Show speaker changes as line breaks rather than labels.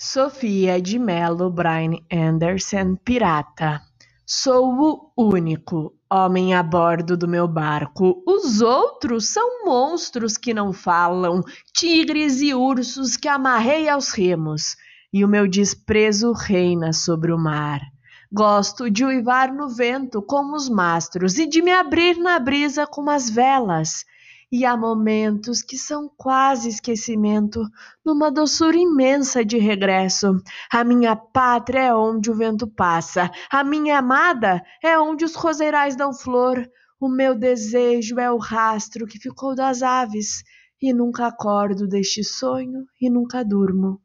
Sofia de Mello Brian Anderson Pirata Sou o único homem a bordo do meu barco. Os outros são monstros que não falam, tigres e ursos que amarrei aos remos, e o meu desprezo reina sobre o mar. Gosto de uivar no vento como os mastros e de me abrir na brisa como as velas e há momentos que são quase esquecimento, numa doçura imensa de regresso. A minha pátria é onde o vento passa, a minha amada é onde os roseirais dão flor. O meu desejo é o rastro que ficou das aves, e nunca acordo deste sonho e nunca durmo.